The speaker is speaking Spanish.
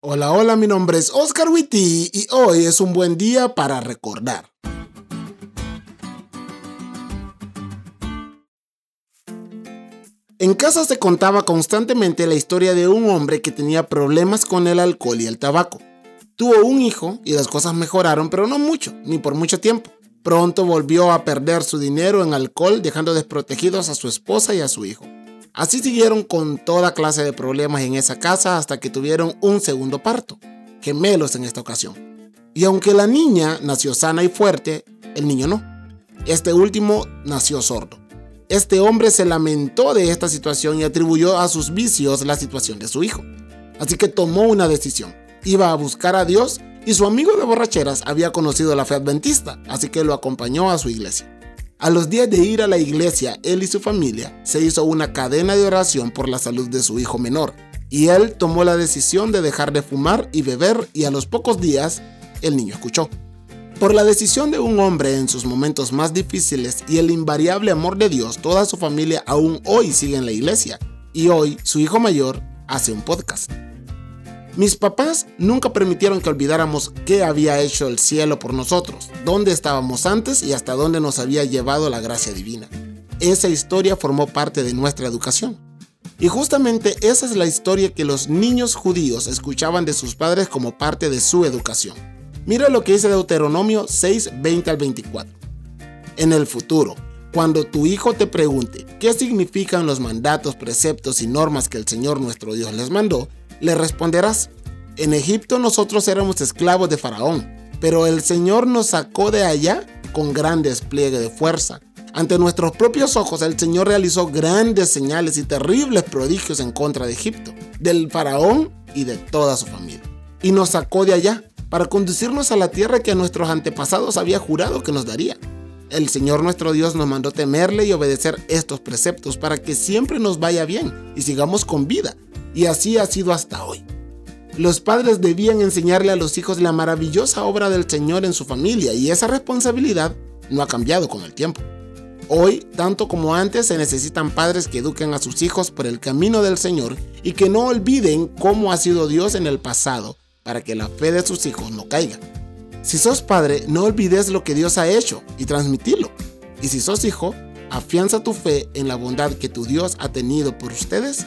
Hola, hola, mi nombre es Oscar Witty y hoy es un buen día para recordar. En casa se contaba constantemente la historia de un hombre que tenía problemas con el alcohol y el tabaco. Tuvo un hijo y las cosas mejoraron, pero no mucho, ni por mucho tiempo. Pronto volvió a perder su dinero en alcohol, dejando desprotegidos a su esposa y a su hijo. Así siguieron con toda clase de problemas en esa casa hasta que tuvieron un segundo parto, gemelos en esta ocasión. Y aunque la niña nació sana y fuerte, el niño no. Este último nació sordo. Este hombre se lamentó de esta situación y atribuyó a sus vicios la situación de su hijo. Así que tomó una decisión. Iba a buscar a Dios y su amigo de borracheras había conocido la fe adventista, así que lo acompañó a su iglesia. A los días de ir a la iglesia, él y su familia se hizo una cadena de oración por la salud de su hijo menor, y él tomó la decisión de dejar de fumar y beber y a los pocos días el niño escuchó. Por la decisión de un hombre en sus momentos más difíciles y el invariable amor de Dios, toda su familia aún hoy sigue en la iglesia, y hoy su hijo mayor hace un podcast. Mis papás nunca permitieron que olvidáramos qué había hecho el cielo por nosotros, dónde estábamos antes y hasta dónde nos había llevado la gracia divina. Esa historia formó parte de nuestra educación. Y justamente esa es la historia que los niños judíos escuchaban de sus padres como parte de su educación. Mira lo que dice Deuteronomio 6, 20 al 24. En el futuro, cuando tu hijo te pregunte qué significan los mandatos, preceptos y normas que el Señor nuestro Dios les mandó, le responderás, en Egipto nosotros éramos esclavos de Faraón, pero el Señor nos sacó de allá con gran despliegue de fuerza. Ante nuestros propios ojos el Señor realizó grandes señales y terribles prodigios en contra de Egipto, del Faraón y de toda su familia. Y nos sacó de allá para conducirnos a la tierra que a nuestros antepasados había jurado que nos daría. El Señor nuestro Dios nos mandó temerle y obedecer estos preceptos para que siempre nos vaya bien y sigamos con vida y así ha sido hasta hoy. Los padres debían enseñarle a los hijos la maravillosa obra del Señor en su familia y esa responsabilidad no ha cambiado con el tiempo. Hoy, tanto como antes, se necesitan padres que eduquen a sus hijos por el camino del Señor y que no olviden cómo ha sido Dios en el pasado para que la fe de sus hijos no caiga. Si sos padre, no olvides lo que Dios ha hecho y transmitirlo. Y si sos hijo, afianza tu fe en la bondad que tu Dios ha tenido por ustedes